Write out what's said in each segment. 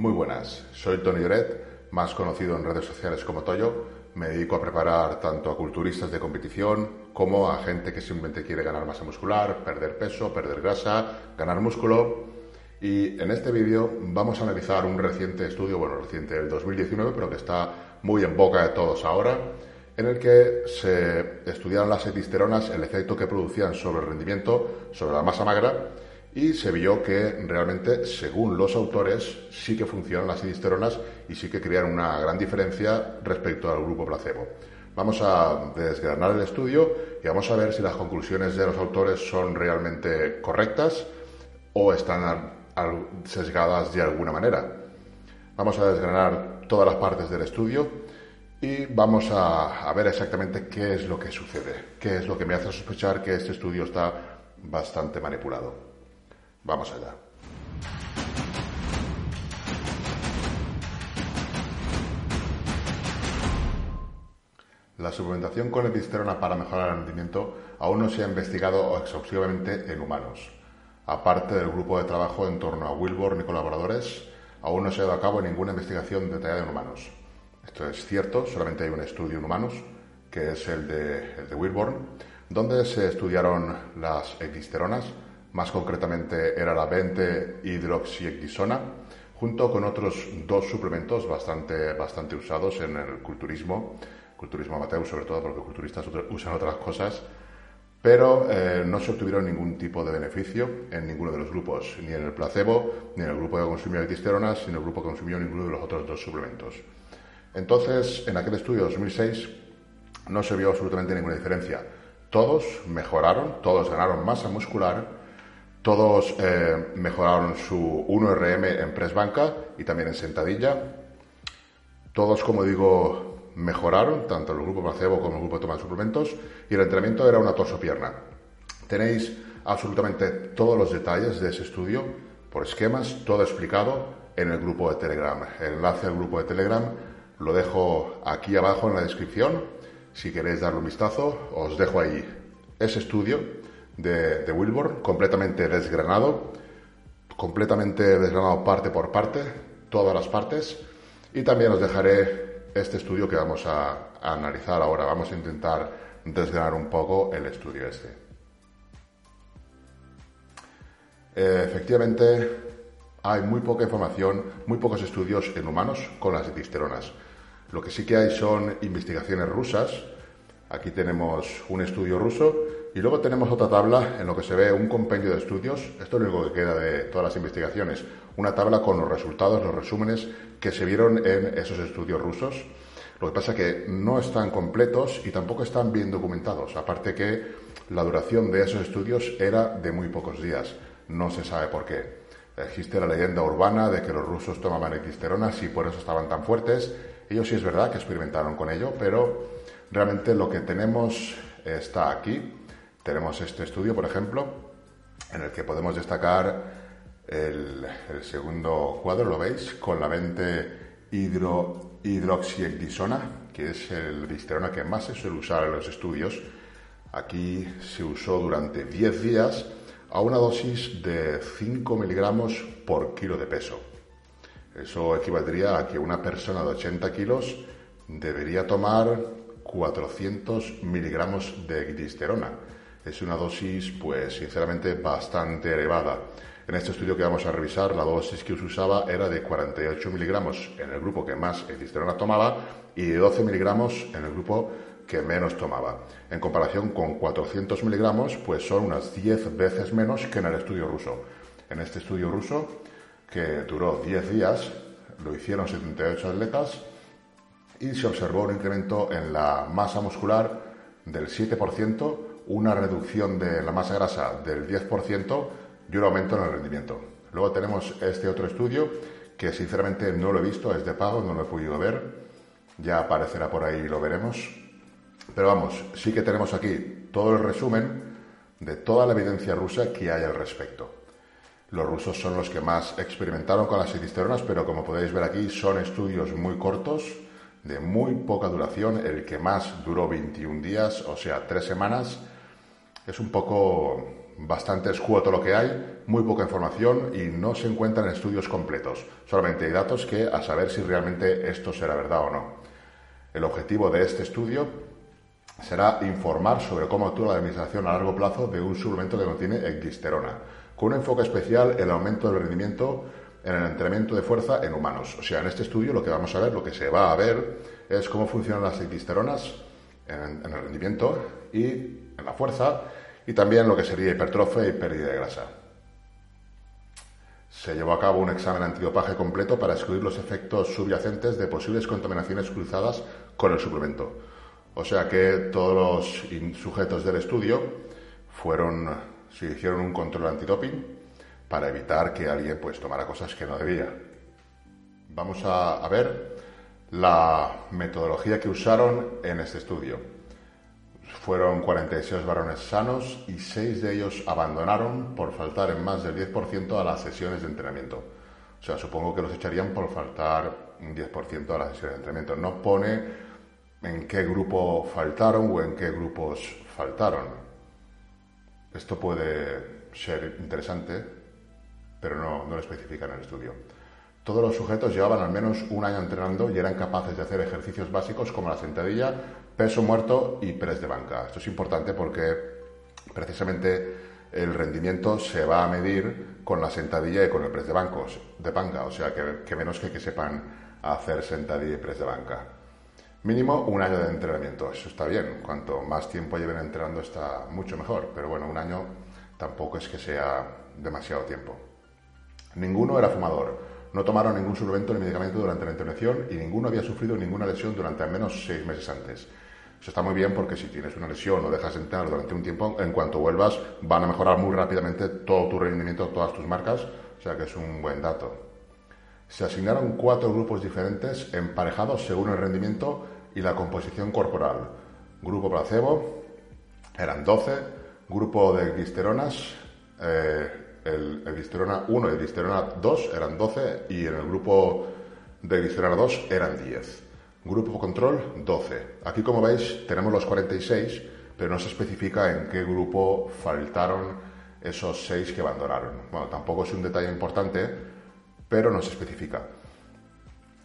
Muy buenas, soy Tony Lloret, más conocido en redes sociales como Toyo. Me dedico a preparar tanto a culturistas de competición como a gente que simplemente quiere ganar masa muscular, perder peso, perder grasa, ganar músculo. Y en este vídeo vamos a analizar un reciente estudio, bueno, reciente del 2019, pero que está muy en boca de todos ahora, en el que se estudiaron las etisteronas, el efecto que producían sobre el rendimiento, sobre la masa magra, y se vio que realmente, según los autores, sí que funcionan las edisteronas y sí que crean una gran diferencia respecto al grupo placebo. Vamos a desgranar el estudio y vamos a ver si las conclusiones de los autores son realmente correctas o están sesgadas de alguna manera. Vamos a desgranar todas las partes del estudio y vamos a ver exactamente qué es lo que sucede, qué es lo que me hace sospechar que este estudio está bastante manipulado. Vamos allá. La suplementación con episterona para mejorar el rendimiento aún no se ha investigado exhaustivamente en humanos. Aparte del grupo de trabajo en torno a Wilborn y colaboradores, aún no se ha dado a cabo ninguna investigación detallada en humanos. Esto es cierto, solamente hay un estudio en humanos, que es el de, el Wilborn, donde se estudiaron las episteronas más concretamente era la 20 hidroxiectisona, junto con otros dos suplementos bastante, bastante usados en el culturismo, culturismo amateur sobre todo porque culturistas usan otras cosas, pero eh, no se obtuvieron ningún tipo de beneficio en ninguno de los grupos, ni en el placebo, ni en el grupo que consumió etisteronas, ni en el grupo que consumió ninguno de los otros dos suplementos. Entonces, en aquel estudio de 2006 no se vio absolutamente ninguna diferencia. Todos mejoraron, todos ganaron masa muscular, todos eh, mejoraron su 1RM en press banca y también en sentadilla. Todos, como digo, mejoraron, tanto el grupo placebo como el grupo de toma de suplementos, y el entrenamiento era una torso-pierna. Tenéis absolutamente todos los detalles de ese estudio por esquemas, todo explicado en el grupo de Telegram. El enlace al grupo de Telegram lo dejo aquí abajo en la descripción. Si queréis darle un vistazo, os dejo ahí ese estudio de, Wilbur, completamente desgranado, completamente desgranado parte por parte, todas las partes, y también os dejaré este estudio que vamos a, analizar ahora. Vamos a intentar desgranar un poco el estudio este. Efectivamente, hay muy poca información, muy pocos estudios en humanos con las etisteronas. Lo que sí que hay son investigaciones rusas. Aquí tenemos un estudio ruso y luego tenemos otra tabla en lo que se ve un compendio de estudios, esto es lo único que queda de todas las investigaciones, una tabla con los resultados, los resúmenes que se vieron en esos estudios rusos. Lo que pasa es que no están completos y tampoco están bien documentados, aparte que la duración de esos estudios era de muy pocos días, no se sabe por qué. Existe la leyenda urbana de que los rusos tomaban equisteronas y por eso estaban tan fuertes. Ellos sí es verdad que experimentaron con ello, pero realmente lo que tenemos está aquí tenemos este estudio, por ejemplo, en el que podemos destacar el, segundo cuadro, lo veis, con la 20 hidro, que es el disterona que más se suele usar en los estudios. Aquí se usó durante 10 días a una dosis de 5 miligramos por kilo de peso. Eso equivaldría a que una persona de 80 kilos debería tomar 400 miligramos de disterona es una dosis, pues sinceramente, bastante elevada. En este estudio que vamos a revisar, la dosis que se usaba era de 48 miligramos en el grupo que más edisterona tomaba y de 12 miligramos en el grupo que menos tomaba. En comparación con 400 miligramos, pues son unas 10 veces menos que en el estudio ruso. En este estudio ruso, que duró 10 días, lo hicieron 78 atletas y se observó un incremento en la masa muscular del 7%, una reducción de la masa grasa del 10% y un aumento en el rendimiento. Luego tenemos este otro estudio que sinceramente no lo he visto, es de pago, no lo he podido ver, ya aparecerá por ahí y lo veremos. Pero vamos, sí que tenemos aquí todo el resumen de toda la evidencia rusa que hay al respecto. Los rusos son los que más experimentaron con las edisteronas, pero como podéis ver aquí son estudios muy cortos, de muy poca duración, el que más duró 21 días, o sea, tres semanas, es un poco bastante escueto lo que hay, muy poca información y no se encuentran estudios completos. Solamente hay datos que a saber si realmente esto será verdad o no. El objetivo de este estudio será informar sobre cómo actúa la administración a largo plazo de un suplemento que contiene ecdisterona, con un enfoque especial en el aumento del rendimiento en el entrenamiento de fuerza en humanos. O sea, en este estudio lo que vamos a ver, lo que se va a ver, es cómo funcionan las ecdisteronas en, en el rendimiento y en la fuerza y también lo que sería hipertrofia y pérdida de grasa. Se llevó a cabo un examen antidopaje completo para excluir los efectos subyacentes de posibles contaminaciones cruzadas con el suplemento. O sea que todos los sujetos del estudio fueron, se hicieron un control antidoping para evitar que alguien pues tomara cosas que no debía. Vamos a, a ver la metodología que usaron en este estudio. Fueron 46 varones sanos y 6 de ellos abandonaron por faltar en más del 10% a las sesiones de entrenamiento. O sea, supongo que los echarían por faltar un 10% a las sesiones de entrenamiento. No pone en qué grupo faltaron o en qué grupos faltaron. Esto puede ser interesante, pero no, no lo especifica en el estudio. Todos los sujetos llevaban al menos un año entrenando y eran capaces de hacer ejercicios básicos como la sentadilla, peso muerto y press de banca. Esto es importante porque precisamente el rendimiento se va a medir con la sentadilla y con el press de, bancos, de banca, o sea que, menos que que sepan hacer sentadilla y press de banca. Mínimo un año de entrenamiento, eso está bien. Cuanto más tiempo lleven entrenando está mucho mejor, pero bueno, un año tampoco es que sea demasiado tiempo. Ninguno era fumador, no tomaron ningún suplemento ni medicamento durante la intervención y ninguno había sufrido ninguna lesión durante al menos seis meses antes. Eso está muy bien porque si tienes una lesión o dejas de durante un tiempo, en cuanto vuelvas van a mejorar muy rápidamente todo tu rendimiento, todas tus marcas, o sea que es un buen dato. Se asignaron cuatro grupos diferentes emparejados según el rendimiento y la composición corporal. Grupo placebo eran 12, grupo de glisteronas, eh, el, glisterona 1 y el glisterona 2 eran 12 y en el grupo de glisterona 2 eran 10. Grupo control, 12. Aquí, como veis, tenemos los 46, pero no se especifica en qué grupo faltaron esos 6 que abandonaron. Bueno, tampoco es un detalle importante, pero no se especifica.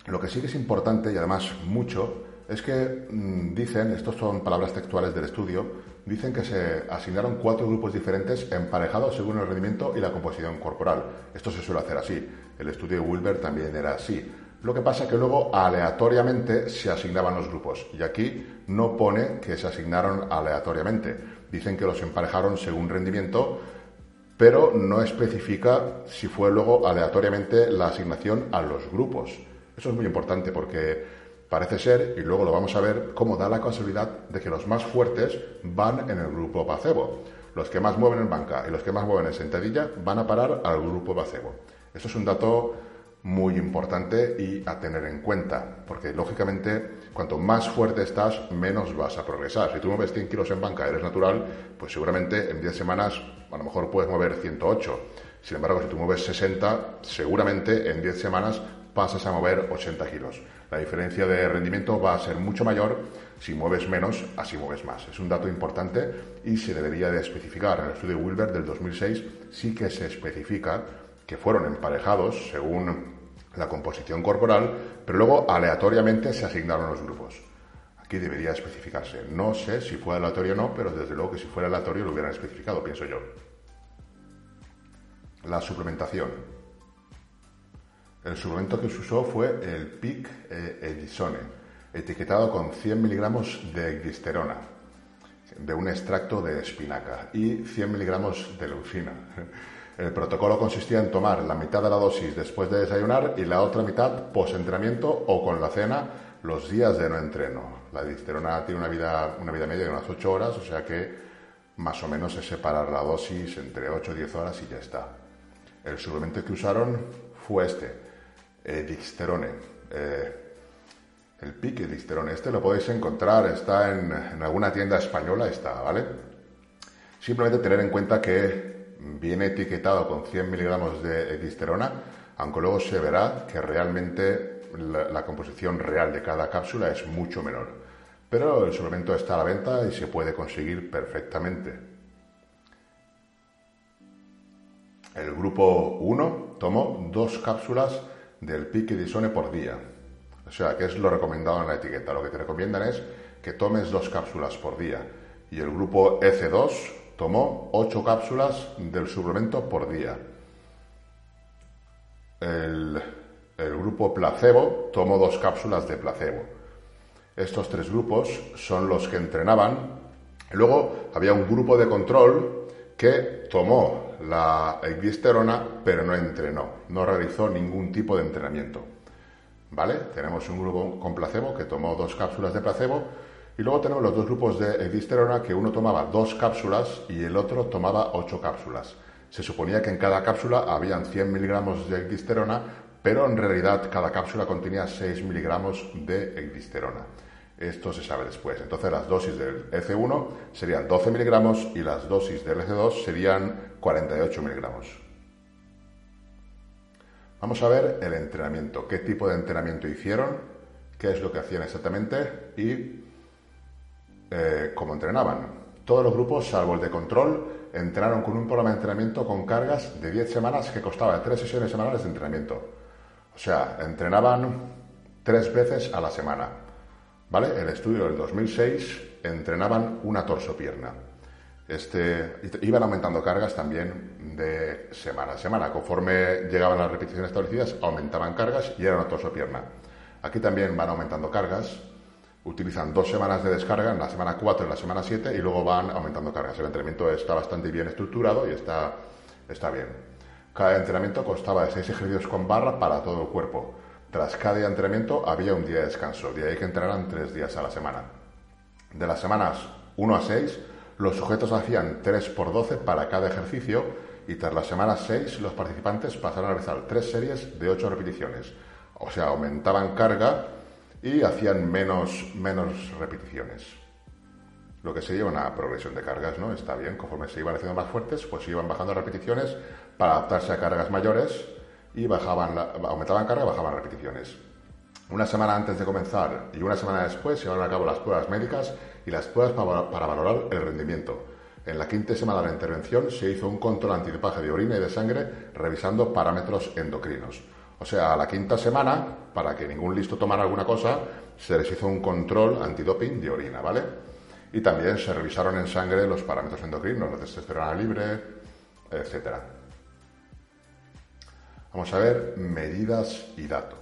Lo que sí que es importante, y además mucho, es que mm, dicen, estos son palabras textuales del estudio, dicen que se asignaron cuatro grupos diferentes emparejados según el rendimiento y la composición corporal. Esto se suele hacer así. El estudio de Wilber también era así. Lo que pasa es que luego aleatoriamente se asignaban los grupos y aquí no pone que se asignaron aleatoriamente. Dicen que los emparejaron según rendimiento, pero no especifica si fue luego aleatoriamente la asignación a los grupos. Eso es muy importante porque parece ser, y luego lo vamos a ver, cómo da la casualidad de que los más fuertes van en el grupo placebo. Los que más mueven en banca y los que más mueven en sentadilla van a parar al grupo placebo. Eso es un dato muy importante y a tener en cuenta, porque lógicamente cuanto más fuerte estás, menos vas a progresar. Si tú mueves 100 kilos en banca, eres natural, pues seguramente en 10 semanas a lo mejor puedes mover 108. Sin embargo, si tú mueves 60, seguramente en 10 semanas pasas a mover 80 kilos. La diferencia de rendimiento va a ser mucho mayor si mueves menos, así mueves más. Es un dato importante y se debería de especificar. En el estudio Wilber del 2006 sí que se especifica que fueron emparejados según la composición corporal, pero luego aleatoriamente se asignaron los grupos. Aquí debería especificarse. No sé si fue aleatorio o no, pero desde luego que si fuera aleatorio lo hubieran especificado, pienso yo. La suplementación. El suplemento que se usó fue el PIC Edisone, etiquetado con 100 miligramos de glisterona, de un extracto de espinaca, y 100 miligramos de leucina. El protocolo consistía en tomar la mitad de la dosis después de desayunar y la otra mitad post-entrenamiento o con la cena los días de no entreno. La disterona tiene una vida, una vida media de unas 8 horas, o sea que más o menos es separar la dosis entre 8 y 10 horas y ya está. El suplemento que usaron fue este, eh, eh el pique Dixterone. Este lo podéis encontrar, está en, en alguna tienda española, está, ¿vale? Simplemente tener en cuenta que viene etiquetado con 100 miligramos de glisterona, aunque luego se verá que realmente la, composición real de cada cápsula es mucho menor. Pero el suplemento está a la venta y se puede conseguir perfectamente. El grupo 1 tomó dos cápsulas del pique disone por día. O sea, que es lo recomendado en la etiqueta. Lo que te recomiendan es que tomes dos cápsulas por día. Y el grupo EC2 tomó ocho cápsulas del suplemento por día. El, grupo placebo tomó dos cápsulas de placebo. Estos tres grupos son los que entrenaban. Luego había un grupo de control que tomó la ecdisterona pero no entrenó, no realizó ningún tipo de entrenamiento. ¿Vale? Tenemos un grupo con placebo que tomó dos cápsulas de placebo y luego tenemos los dos grupos de ecdisterona que uno tomaba dos cápsulas y el otro tomaba ocho cápsulas. Se suponía que en cada cápsula habían 100 miligramos de ecdisterona, pero en realidad cada cápsula contenía 6 miligramos de ecdisterona. Esto se sabe después. Entonces las dosis del EC1 serían 12 miligramos y las dosis del EC2 serían 48 miligramos. Vamos a ver el entrenamiento, qué tipo de entrenamiento hicieron, qué es lo que hacían exactamente y eh, cómo entrenaban. Todos los grupos, salvo el de control, entraron con un programa de entrenamiento con cargas de 10 semanas que costaba 3 sesiones semanales de entrenamiento. O sea, entrenaban tres veces a la semana. ¿Vale? El estudio del 2006 entrenaban una torsopierna. Este, iban aumentando cargas también de semana a semana. Conforme llegaban las repeticiones establecidas, aumentaban cargas y era una torsopierna. Aquí también van aumentando cargas. Utilizan dos semanas de descarga, en la semana 4 y la semana 7, y luego van aumentando cargas. El entrenamiento está bastante bien estructurado y está, está bien. Cada entrenamiento constaba de seis ejercicios con barra para todo el cuerpo. Tras cada entrenamiento había un día de descanso, de ahí que entrenaran tres días a la semana. De las semanas 1 a 6, los sujetos hacían 3 por 12 para cada ejercicio y tras las semanas 6 los participantes pasaron a realizar tres series de 8 repeticiones. O sea, aumentaban carga y hacían menos, menos repeticiones. Lo que sería una progresión de cargas, ¿no? Está bien, conforme se iban haciendo más fuertes, pues iban bajando repeticiones para adaptarse a cargas mayores y bajaban aumentaban carga y bajaban repeticiones. Una semana antes de comenzar y una semana después se llevaron a cabo las pruebas médicas y las pruebas para, valorar el rendimiento. En la quinta semana de la intervención se hizo un control antidopaje de orina y de sangre revisando parámetros endocrinos. O sea, a la quinta semana, para que ningún listo tomara alguna cosa, se les hizo un control antidoping de orina, ¿vale? Y también se revisaron en sangre los parámetros endocrinos, la testosterona libre, etcétera. Vamos a ver medidas y datos.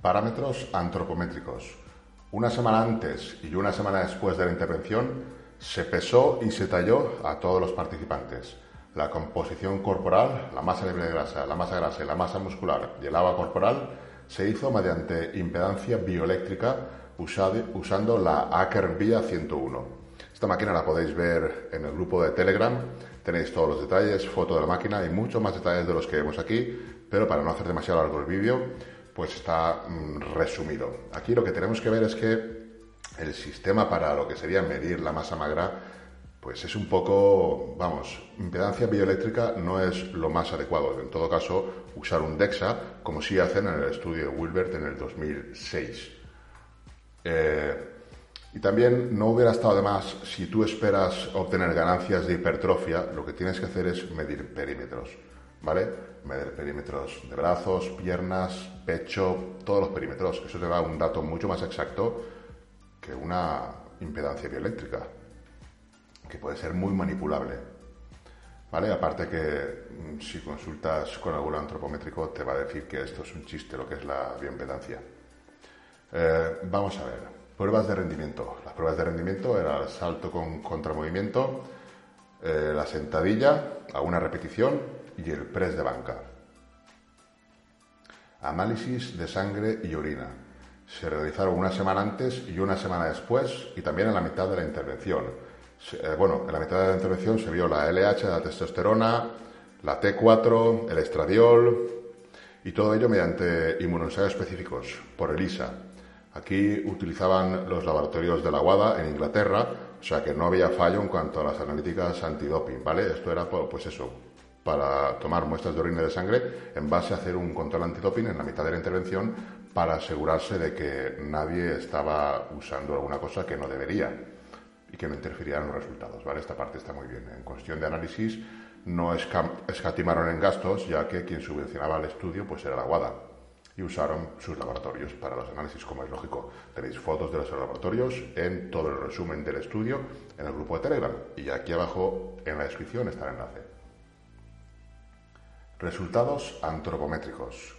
Parámetros antropométricos. Una semana antes y una semana después de la intervención se pesó y se talló a todos los participantes. La composición corporal, la masa libre de grasa, la masa grasa la masa muscular y el agua corporal se hizo mediante impedancia bioeléctrica usando la Aker Via 101. Esta máquina la podéis ver en el grupo de Telegram Tenéis todos los detalles, foto de la máquina y muchos más detalles de los que vemos aquí, pero para no hacer demasiado largo el vídeo, pues está mm, resumido. Aquí lo que tenemos que ver es que el sistema para lo que sería medir la masa magra, pues es un poco, vamos, impedancia bioeléctrica no es lo más adecuado. En todo caso, usar un DEXA, como sí hacen en el estudio de Wilbert en el 2006. Eh, y también no hubiera estado de más, si tú esperas obtener ganancias de hipertrofia, lo que tienes que hacer es medir perímetros, ¿vale? Medir perímetros de brazos, piernas, pecho, todos los perímetros. Eso te da un dato mucho más exacto que una impedancia bioeléctrica, que puede ser muy manipulable. ¿Vale? Aparte que mm, si consultas con algún antropométrico te va a decir que esto es un chiste lo que es la bioimpedancia. Eh, vamos a ver. Pruebas de rendimiento. Las pruebas de rendimiento era el salto con contramovimiento, eh, la sentadilla a una repetición y el press de banca. Análisis de sangre y orina. Se realizaron una semana antes y una semana después y también en la mitad de la intervención. Eh, bueno, en la mitad de la intervención se vio la LH, la testosterona, la T4, el estradiol y todo ello mediante inmunoensayos específicos por ELISA. Aquí utilizaban los laboratorios de la WADA en Inglaterra, o sea que no había fallo en cuanto a las analíticas antidoping, ¿vale? Esto era, pues eso, para tomar muestras de orina de sangre en base a hacer un control antidoping en la mitad de la intervención para asegurarse de que nadie estaba usando alguna cosa que no debería y que no interfiriera en los resultados, ¿vale? Esta parte está muy bien. En cuestión de análisis no escatimaron en gastos, ya que quien subvencionaba el estudio pues era la WADA y usaron sus laboratorios para los análisis, como es lógico. Tenéis fotos de los laboratorios en todo el resumen del estudio en el grupo de Telegram y aquí abajo en la descripción está el enlace. Resultados antropométricos.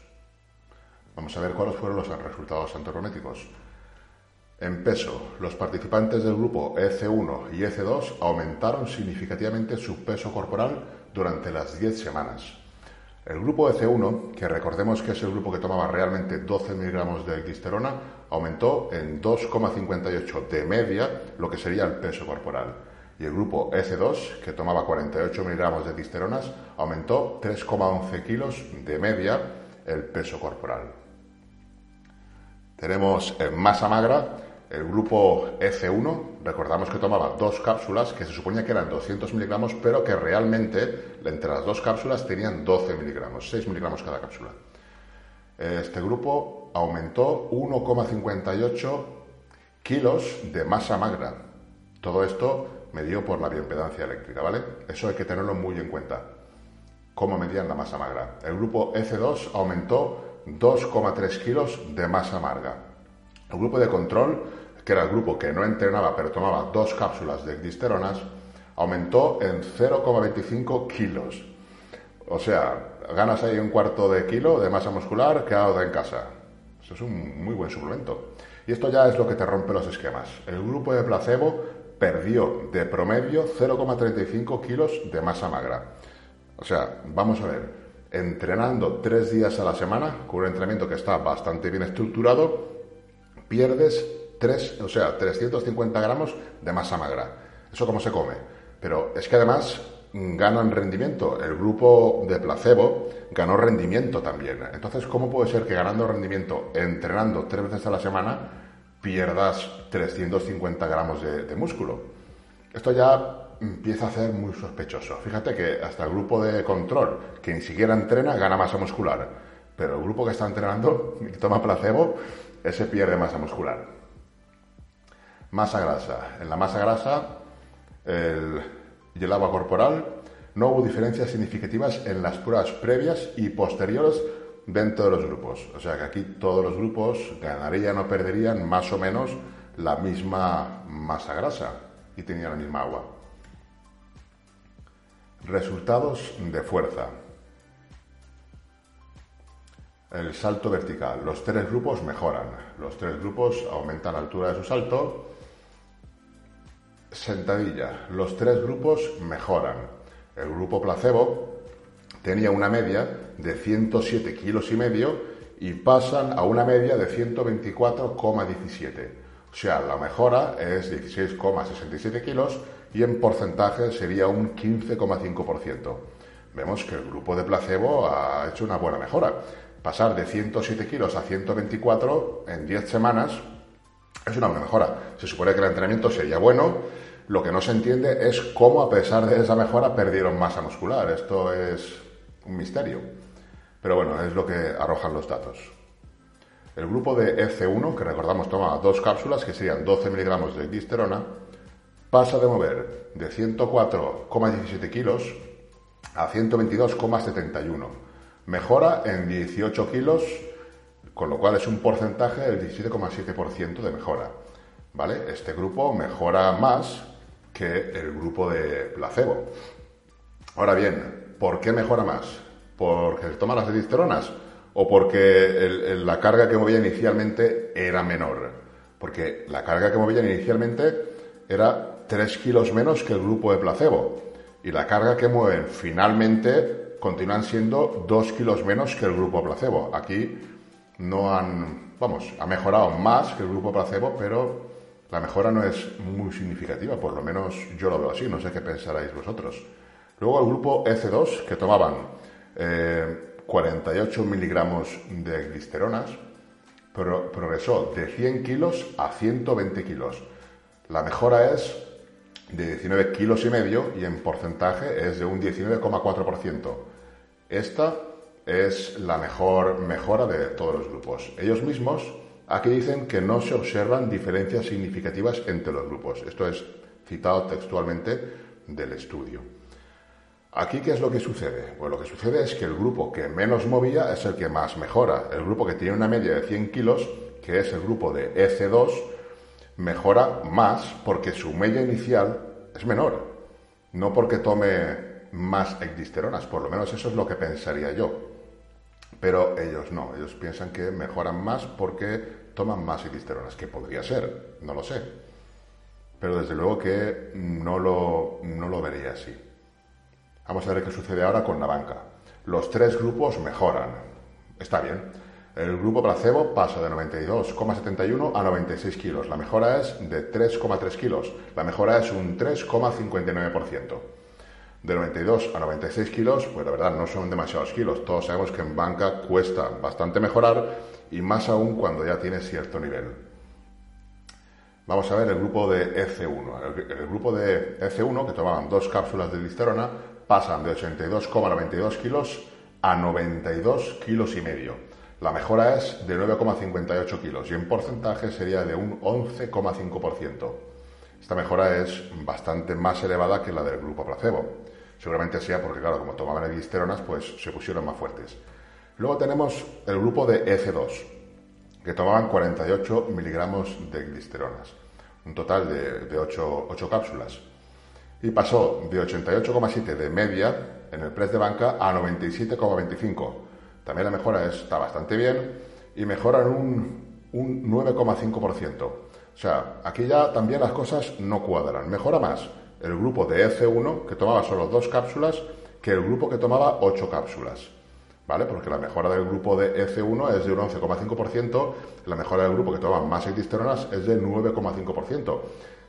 Vamos a ver cuáles fueron los resultados antropométricos. En peso, los participantes del grupo EC1 y EC2 aumentaron significativamente su peso corporal durante las 10 semanas. El grupo EC1, que recordemos que es el grupo que tomaba realmente 12 miligramos de glisterona, aumentó en 2,58 de media lo que sería el peso corporal. Y el grupo EC2, que tomaba 48 miligramos de glisteronas, aumentó 3,11 kilos de media el peso corporal. Tenemos en masa magra el grupo F1, recordamos que tomaba dos cápsulas que se suponía que eran 200 miligramos, pero que realmente entre las dos cápsulas tenían 12 miligramos, 6 miligramos cada cápsula. Este grupo aumentó 1,58 kilos de masa magra. Todo esto medido por la bioimpedancia eléctrica, ¿vale? Eso hay que tenerlo muy en cuenta. ¿Cómo medían la masa magra? El grupo F2 aumentó 2,3 kilos de masa magra. El grupo de control que era el grupo que no entrenaba pero tomaba dos cápsulas de glisteronas, aumentó en 0,25 kilos. O sea, ganas ahí un cuarto de kilo de masa muscular quedado en casa. Eso es un muy buen suplemento. Y esto ya es lo que te rompe los esquemas. El grupo de placebo perdió de promedio 0,35 kilos de masa magra. O sea, vamos a ver, entrenando tres días a la semana, con un entrenamiento que está bastante bien estructurado, pierdes o sea, 350 gramos de masa magra. ¿Eso cómo se come? Pero es que además ganan rendimiento. El grupo de placebo ganó rendimiento también. Entonces, ¿cómo puede ser que ganando rendimiento, entrenando tres veces a la semana, pierdas 350 gramos de, de músculo? Esto ya empieza a ser muy sospechoso. Fíjate que hasta el grupo de control, que ni siquiera entrena, gana masa muscular. Pero el grupo que está entrenando y toma placebo, ese pierde masa muscular. Masa grasa. En la masa grasa y el agua corporal no hubo diferencias significativas en las pruebas previas y posteriores dentro de los grupos. O sea que aquí todos los grupos ganarían o perderían más o menos la misma masa grasa y tenían la misma agua. Resultados de fuerza. El salto vertical. Los tres grupos mejoran. Los tres grupos aumentan la altura de su salto Sentadilla. Los tres grupos mejoran. El grupo placebo tenía una media de 107 kilos y medio y pasan a una media de 124,17. O sea, la mejora es 16,67 kilos y en porcentaje sería un 15,5%. Vemos que el grupo de placebo ha hecho una buena mejora. Pasar de 107 kilos a 124 en 10 semanas es una buena mejora. Se supone que el entrenamiento sería bueno lo que no se entiende es cómo, a pesar de esa mejora, perdieron masa muscular. Esto es un misterio. Pero bueno, es lo que arrojan los datos. El grupo de F1, que recordamos tomaba dos cápsulas, que serían 12 miligramos de glisterona, pasa de mover de 104,17 kilos a 122,71. Mejora en 18 kilos, con lo cual es un porcentaje del 17,7% de mejora. ¿Vale? Este grupo mejora más que el grupo de placebo. Ahora bien, ¿por qué mejora más? ¿Porque se toman las edisteronas? ¿O porque la carga que movía inicialmente era menor? Porque la carga que movía inicialmente era 3 kilos menos que el grupo de placebo. Y la carga que mueven finalmente continúan siendo 2 kilos menos que el grupo placebo. Aquí no han, vamos, ha mejorado más que el grupo placebo, pero la mejora no es muy significativa, por lo menos yo lo veo así, no sé qué pensaréis vosotros. Luego el grupo EC2, que tomaban 48 eh, miligramos de glisteronas, progresó de 100 kilos a 120 kilos. La mejora es de 19 kilos y medio y en porcentaje es de un 19,4%. Esta es la mejor mejora de todos los grupos. Ellos mismos Aquí dicen que no se observan diferencias significativas entre los grupos. Esto es citado textualmente del estudio. Aquí, ¿qué es lo que sucede? Pues lo que sucede es que el grupo que menos movía es el que más mejora. El grupo que tiene una media de 100 kilos, que es el grupo de EC2, mejora más porque su media inicial es menor. No porque tome más ecdisteronas, por lo menos eso es lo que pensaría yo. Pero ellos no, ellos piensan que mejoran más porque toman más ecdisteronas, que podría ser, no lo sé. Pero desde luego que no lo, no lo vería así. Vamos a ver qué sucede ahora con la banca. Los tres grupos mejoran. Está bien. El grupo placebo pasa de 92,71 a 96 kilos. La mejora es de 3,3 kilos. La mejora es un 3,59%. De 92 a 96 kilos, pues la verdad no son demasiados kilos. Todos sabemos que en banca cuesta bastante mejorar y más aún cuando ya tienes cierto nivel. Vamos a ver el grupo de EC1. El, grupo de EC1, que tomaban dos cápsulas de listerona, pasan de 82,92 kilos a 92 kilos y medio. La mejora es de 9,58 kilos y en porcentaje sería de un 11,5%. Esta mejora es bastante más elevada que la del grupo placebo. Seguramente sea porque, claro, como tomaban edisteronas, pues se pusieron más fuertes. Luego tenemos el grupo de EC2, que tomaban 48 miligramos de glisteronas, un total de, 8, 8 cápsulas y pasó de 88,7 de media en el press de banca a 97,25. También la mejora está bastante bien y mejoran un, un 9,5%. O sea, aquí ya también las cosas no cuadran. Mejora más el grupo de F1, que tomaba solo dos cápsulas, que el grupo que tomaba ocho cápsulas. ¿Vale? Porque la mejora del grupo de F1 es de un 11,5%, la mejora del grupo que toma más edisteronas es de 9,5%.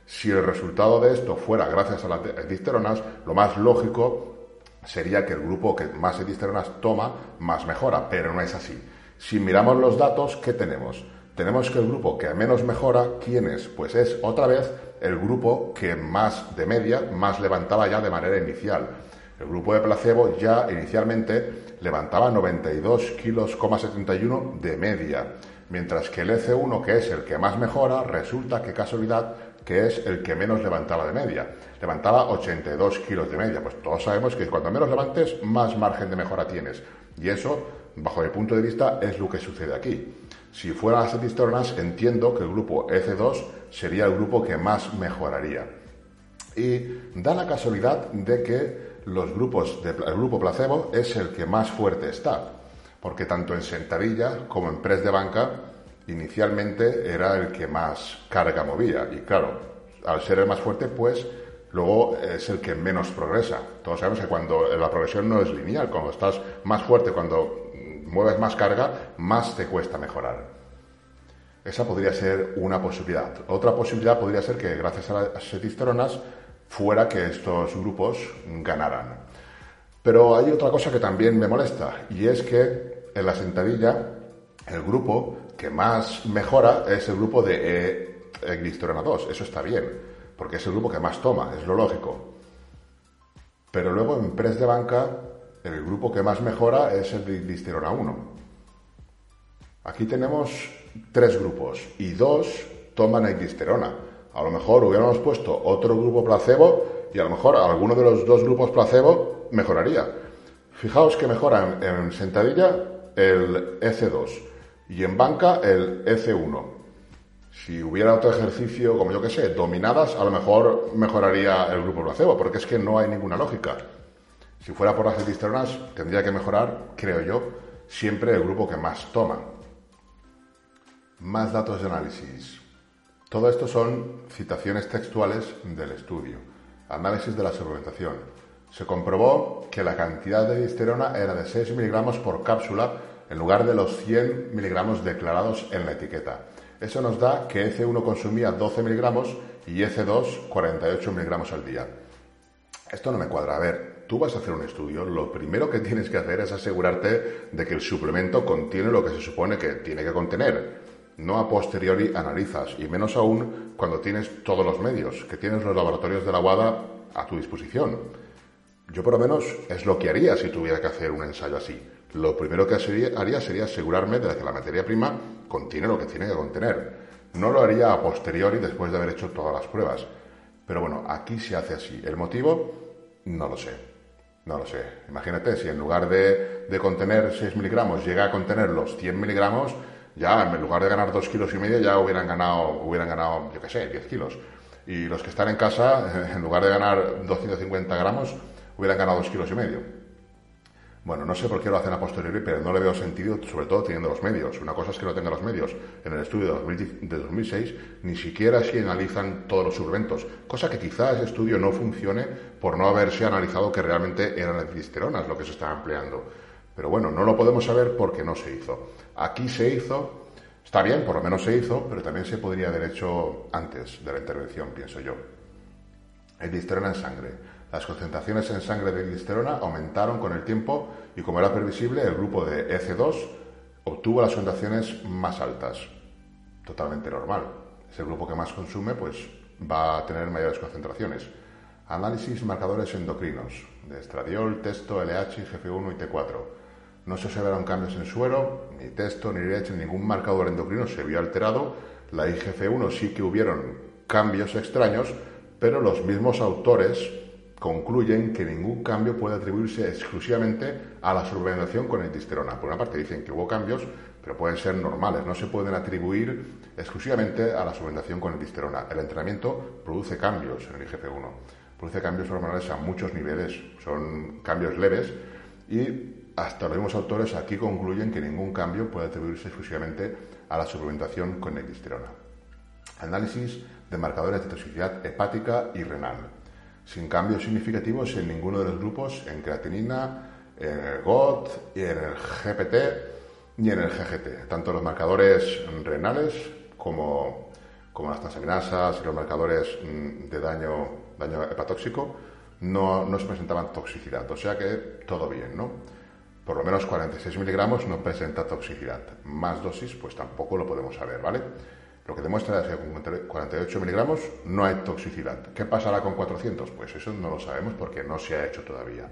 Si el resultado de esto fuera gracias a las edisteronas, lo más lógico sería que el grupo que más edisteronas toma, más mejora, pero no es así. Si miramos los datos, ¿qué tenemos? Tenemos que el grupo que menos mejora, ¿quién es? Pues es otra vez el grupo que más de media, más levantaba ya de manera inicial. El grupo de placebo ya inicialmente levantaba 92 kilos, 71 de media, mientras que el EC1, que es el que más mejora, resulta que casualidad que es el que menos levantaba de media. Levantaba 82 kilos de media. Pues todos sabemos que cuando menos levantes, más margen de mejora tienes. Y eso, bajo mi punto de vista, es lo que sucede aquí. Si fueran las edistonas, entiendo que el grupo EC2 sería el grupo que más mejoraría. Y da la casualidad de que los grupos de, el grupo placebo es el que más fuerte está, porque tanto en sentadilla como en press de banca inicialmente era el que más carga movía. Y claro, al ser el más fuerte, pues luego es el que menos progresa. Todos sabemos que cuando la progresión no es lineal, cuando estás más fuerte, cuando mueves más carga, más te cuesta mejorar. Esa podría ser una posibilidad. Otra posibilidad podría ser que gracias a las setisteronas fuera que estos grupos ganaran. Pero hay otra cosa que también me molesta y es que en la sentadilla el grupo que más mejora es el grupo de e 2. Eso está bien, porque es el grupo que más toma, es lo lógico. Pero luego en press de banca, el grupo que más mejora es el de glisterona 1. Aquí tenemos tres grupos y dos toman glisterona. A lo mejor hubiéramos puesto otro grupo placebo y a lo mejor alguno de los dos grupos placebo mejoraría. Fijaos que mejoran en sentadilla el EC2 y en banca el EC1. Si hubiera otro ejercicio, como yo que sé, dominadas, a lo mejor mejoraría el grupo placebo, porque es que no hay ninguna lógica. Si fuera por las edisteronas, tendría que mejorar, creo yo, siempre el grupo que más toma. Más datos de análisis. Todo esto son citaciones textuales del estudio. Análisis de la suplementación. Se comprobó que la cantidad de disterona era de 6 miligramos por cápsula en lugar de los 100 miligramos declarados en la etiqueta. Eso nos da que EC1 consumía 12 miligramos y EC2 48 miligramos al día. Esto no me cuadra. A ver, tú vas a hacer un estudio, lo primero que tienes que hacer es asegurarte de que el suplemento contiene lo que se supone que tiene que contener. No a posteriori analizas, y menos aún cuando tienes todos los medios, que tienes los laboratorios de la WADA a tu disposición. Yo por lo menos es lo que haría si tuviera que hacer un ensayo así lo primero que haría sería asegurarme de que la materia prima contiene lo que tiene que contener. No lo haría a posteriori después de haber hecho todas las pruebas. Pero bueno, aquí se hace así. ¿El motivo? No lo sé. No lo sé. Imagínate, si en lugar de, de contener 6 miligramos llega a contener los 100 miligramos, ya en lugar de ganar 2 kilos y medio ya hubieran ganado, hubieran ganado yo qué sé, 10 kilos. Y los que están en casa, en lugar de ganar 250 gramos, hubieran ganado 2 kilos y medio. Bueno, no sé por qué lo hacen a posteriori, pero no le veo sentido, sobre todo teniendo los medios. Una cosa es que no tenga los medios. En el estudio de 2006 ni siquiera se analizan todos los suplementos, cosa que quizá ese estudio no funcione por no haberse analizado que realmente eran las lo que se estaba empleando. Pero bueno, no lo podemos saber porque no se hizo. Aquí se hizo, está bien, por lo menos se hizo, pero también se podría haber hecho antes de la intervención, pienso yo. El en sangre. Las concentraciones en sangre de glisterona aumentaron con el tiempo y como era previsible, el grupo de EC2 obtuvo las concentraciones más altas. Totalmente normal. Es el grupo que más consume, pues va a tener mayores concentraciones. Análisis marcadores endocrinos de estradiol, testo, LH, GF1 y T4. No se observaron cambios en suero, ni testo, ni LH, ningún marcador endocrino se vio alterado. La IGF1 sí que hubieron cambios extraños, pero los mismos autores concluyen que ningún cambio puede atribuirse exclusivamente a la suplementación con disterona. Por una parte dicen que hubo cambios, pero pueden ser normales, no se pueden atribuir exclusivamente a la suplementación con disterona. El entrenamiento produce cambios en el IGF-1, produce cambios hormonales a muchos niveles, son cambios leves y hasta los mismos autores aquí concluyen que ningún cambio puede atribuirse exclusivamente a la suplementación con disterona. Análisis de marcadores de toxicidad hepática y renal sin cambios significativos en ninguno de los grupos, en creatinina, en el GOT, y en el GPT ni en el GGT. Tanto los marcadores renales como, como las transaminasas y los marcadores mm, de daño, daño hepatóxico no, no se presentaban toxicidad. O sea que todo bien, ¿no? Por lo menos 46 miligramos no presenta toxicidad. Más dosis, pues tampoco lo podemos saber, ¿vale? Lo que demuestra es que con 48 miligramos no hay toxicidad. ¿Qué pasará con 400? Pues eso no lo sabemos porque no se ha hecho todavía.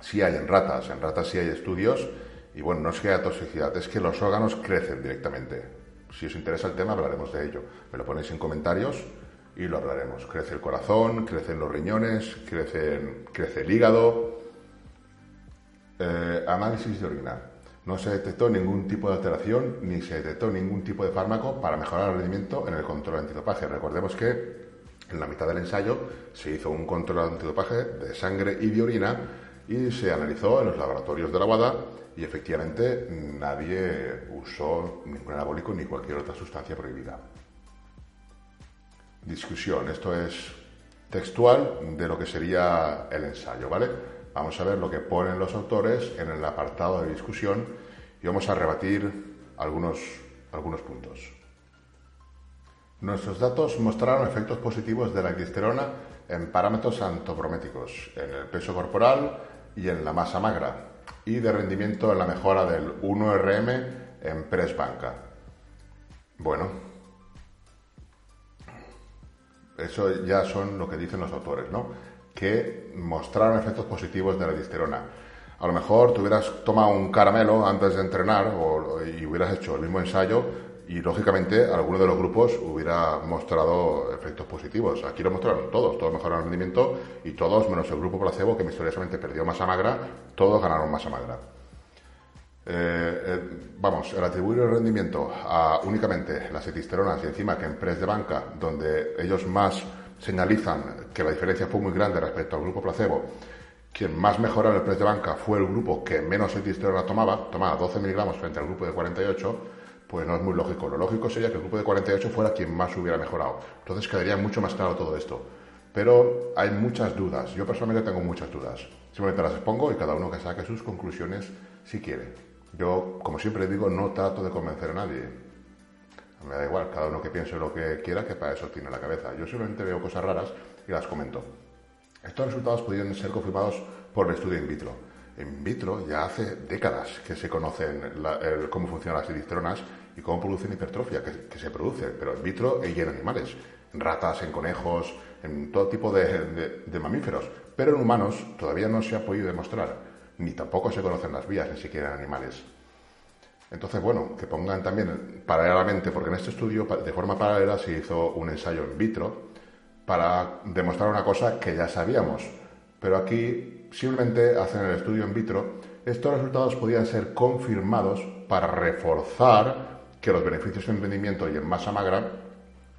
Sí hay en ratas, en ratas sí hay estudios y bueno, no es que haya toxicidad, es que los órganos crecen directamente. Si os interesa el tema hablaremos de ello. Me lo ponéis en comentarios y lo hablaremos. Crece el corazón, crecen los riñones, crece, crece el hígado. Eh, análisis de orina. No se detectó ningún tipo de alteración ni se detectó ningún tipo de fármaco para mejorar el rendimiento en el control antidopaje. Recordemos que en la mitad del ensayo se hizo un control antidopaje de sangre y de orina y se analizó en los laboratorios de la WADA y efectivamente nadie usó ningún anabólico ni cualquier otra sustancia prohibida. Discusión, esto es textual de lo que sería el ensayo, ¿vale? Vamos a ver lo que ponen los autores en el apartado de discusión y vamos a rebatir algunos, algunos puntos. Nuestros datos mostraron efectos positivos de la glisterona en parámetros antoprométicos, en el peso corporal y en la masa magra, y de rendimiento en la mejora del 1RM en press banca. Bueno, eso ya son lo que dicen los autores, ¿no? Que mostraron efectos positivos de la disterona. A lo mejor tú hubieras tomado un caramelo antes de entrenar o, y hubieras hecho el mismo ensayo y lógicamente alguno de los grupos hubiera mostrado efectos positivos. Aquí lo mostraron todos, todos mejoraron el rendimiento y todos, menos el grupo placebo que misteriosamente perdió masa magra, todos ganaron masa magra. Eh, eh, vamos, el atribuir el rendimiento a únicamente las etisteronas y encima que en press de banca, donde ellos más señalizan que la diferencia fue muy grande respecto al grupo placebo. Quien más mejoró en el precio de banca fue el grupo que menos la tomaba, tomaba 12 miligramos frente al grupo de 48, pues no es muy lógico. Lo lógico sería que el grupo de 48 fuera quien más hubiera mejorado. Entonces quedaría mucho más claro todo esto. Pero hay muchas dudas. Yo personalmente tengo muchas dudas. Simplemente las expongo y cada uno que saque sus conclusiones si quiere. Yo, como siempre digo, no trato de convencer a nadie me da igual, cada uno que piense lo que quiera, que para eso tiene la cabeza. Yo simplemente veo cosas raras y las comento. Estos resultados pudieron ser confirmados por el estudio in vitro. In vitro ya hace décadas que se conocen cómo funcionan las edisteronas y cómo producen hipertrofia, que, se produce, pero in vitro y en animales, en ratas, en conejos, en todo tipo de, de mamíferos. Pero en humanos todavía no se ha podido demostrar, ni tampoco se conocen las vías, ni siquiera en animales. Entonces, bueno, que pongan también paralelamente, porque en este estudio de forma paralela se hizo un ensayo in vitro para demostrar una cosa que ya sabíamos. Pero aquí simplemente hacen el estudio in vitro. Estos resultados podían ser confirmados para reforzar que los beneficios en rendimiento y en masa magra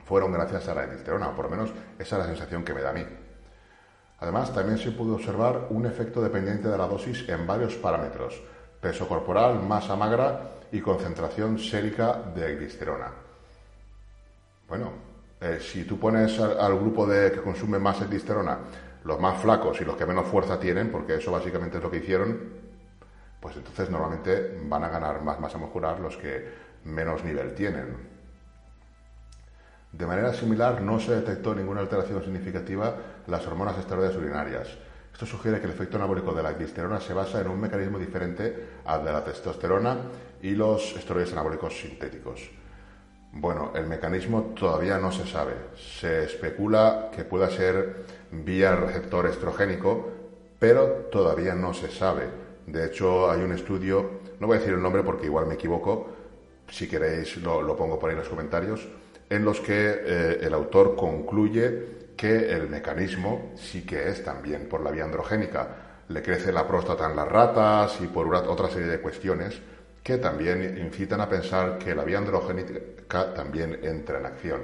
fueron gracias a la edisterona, o por lo menos esa es la sensación que me da a mí. Además, también se pudo observar un efecto dependiente de la dosis en varios parámetros, peso corporal, masa magra y concentración sérica de edisterona. Bueno, eh, si tú pones al, grupo de que consume más edisterona, los más flacos y los que menos fuerza tienen, porque eso básicamente es lo que hicieron, pues entonces normalmente van a ganar más masa muscular los que menos nivel tienen. De manera similar, no se detectó ninguna alteración significativa en las hormonas esteroides urinarias. Esto sugiere que el efecto anabólico de la disterona se basa en un mecanismo diferente al de la testosterona y los esteroides anabólicos sintéticos. Bueno, el mecanismo todavía no se sabe. Se especula que pueda ser vía receptor estrogénico, pero todavía no se sabe. De hecho, hay un estudio, no voy a decir el nombre porque igual me equivoco, si queréis lo, pongo por ahí en los comentarios, en los que eh, el autor concluye que el mecanismo sí que es también por la vía androgénica. Le crece la próstata en las ratas y por otra serie de cuestiones que también incitan a pensar que la vía androgénica también entra en acción.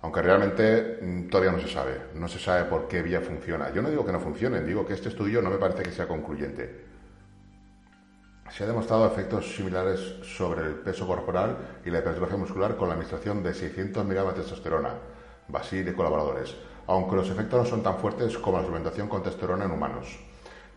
Aunque realmente mm, todavía no se sabe, no se sabe por qué vía funciona. Yo no digo que no funcione, digo que este estudio no me parece que sea concluyente. Se ha demostrado efectos similares sobre el peso corporal y la hipertrofia muscular con la administración de 600 miligramos de testosterona, Basil y colaboradores, aunque los efectos no son tan fuertes como la suplementación con testosterona en humanos.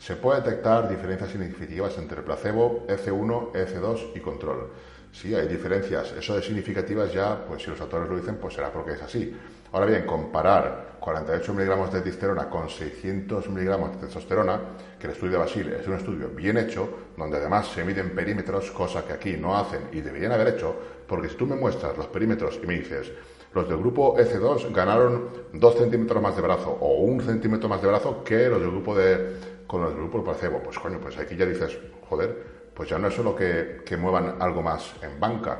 Se puede detectar diferencias significativas entre placebo, EC1, EC2 y control. Sí, hay diferencias. Eso de significativas ya, pues si los autores lo dicen, pues será porque es así. Ahora bien, comparar 48 miligramos de testosterona con 600 miligramos de testosterona, que el estudio de Basile es un estudio bien hecho, donde además se miden perímetros, cosa que aquí no hacen y deberían haber hecho, porque si tú me muestras los perímetros y me dices, los del grupo EC2 ganaron 2 centímetros más de brazo o un centímetro más de brazo que los del grupo de con los del grupo placebo, pues coño, pues aquí ya dices, joder, pues ya no es solo que, que muevan algo más en banca,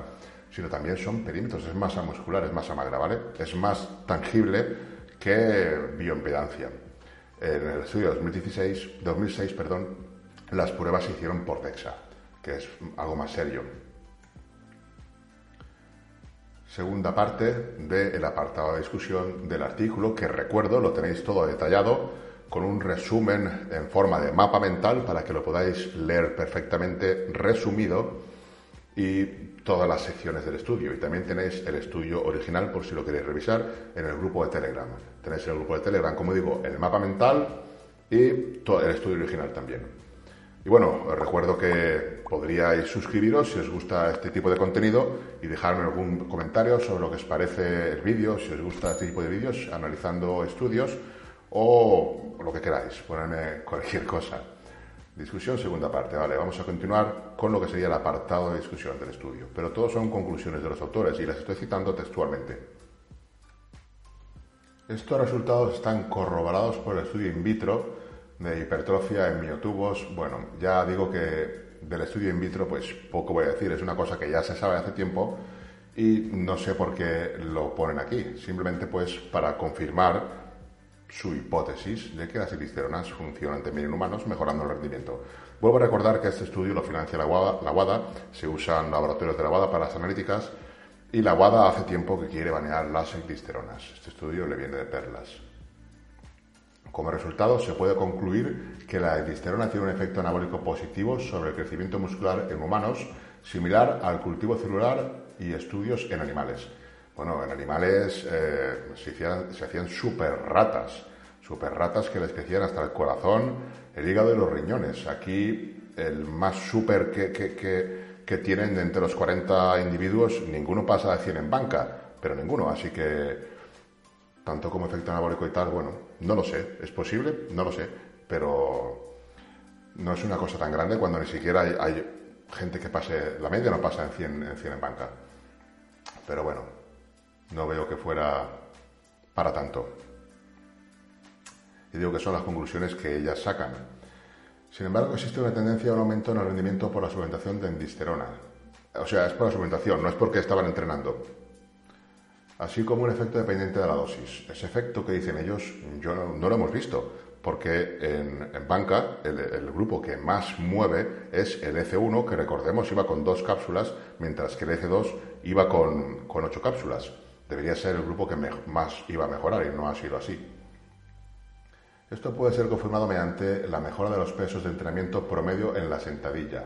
sino también son perímetros, es masa muscular, es masa magra, ¿vale? Es más tangible que bioimpedancia. En el estudio de 2016, 2006, perdón, las pruebas se hicieron por DEXA, que es algo más serio. Segunda parte del apartado de discusión del artículo, que recuerdo, lo tenéis todo detallado, con un resumen en forma de mapa mental para que lo podáis leer perfectamente resumido y todas las secciones del estudio. Y también tenéis el estudio original por si lo queréis revisar en el grupo de Telegram. Tenéis en el grupo de Telegram, como digo, el mapa mental y todo el estudio original también. Y bueno, os recuerdo que podríais suscribiros si os gusta este tipo de contenido y dejarme algún comentario sobre lo que os parece el vídeo, si os gusta este tipo de vídeos, analizando estudios o lo que queráis, ponerme cualquier cosa. Discusión segunda parte, vale, vamos a continuar con lo que sería el apartado de discusión del estudio, pero todos son conclusiones de los autores y las estoy citando textualmente. Estos resultados están corroborados por el estudio in vitro de hipertrofia en miotubos. Bueno, ya digo que del estudio in vitro pues poco voy a decir, es una cosa que ya se sabe hace tiempo y no sé por qué lo ponen aquí, simplemente pues para confirmar su hipótesis de que las edisteronas funcionan también en humanos, mejorando el rendimiento. Vuelvo a recordar que este estudio lo financia la WADA, la WADA se usan laboratorios de la WADA para las analíticas y la WADA hace tiempo que quiere banear las edisteronas. Este estudio le viene de perlas. Como resultado, se puede concluir que la edisterona tiene un efecto anabólico positivo sobre el crecimiento muscular en humanos, similar al cultivo celular y estudios en animales. Bueno, en animales eh, se hacían, super ratas, super ratas que les crecían hasta el corazón, el hígado y los riñones. Aquí el más super que, que, tienen de entre los 40 individuos, ninguno pasa de 100 en banca, pero ninguno. Así que, tanto como efecto anabólico y tal, bueno, no lo sé. ¿Es posible? No lo sé. Pero no es una cosa tan grande cuando ni siquiera hay, gente que pase, la media no pasa en 100 en, 100 en banca. Pero bueno, no veo que fuera para tanto. Y digo que son las conclusiones que ellas sacan. Sin embargo, existe una tendencia a un aumento en el rendimiento por la suplementación de endisterona. O sea, es por la suplementación, no es porque estaban entrenando. Así como un efecto dependiente de la dosis. Ese efecto que dicen ellos, yo no, lo hemos visto. porque en, banca el, grupo que más mueve es el EC1, que recordemos iba con dos cápsulas, mientras que el EC2 iba con, con ocho cápsulas. Debería ser el grupo que más iba a mejorar y no ha sido así. Esto puede ser confirmado mediante la mejora de los pesos de entrenamiento promedio en la sentadilla.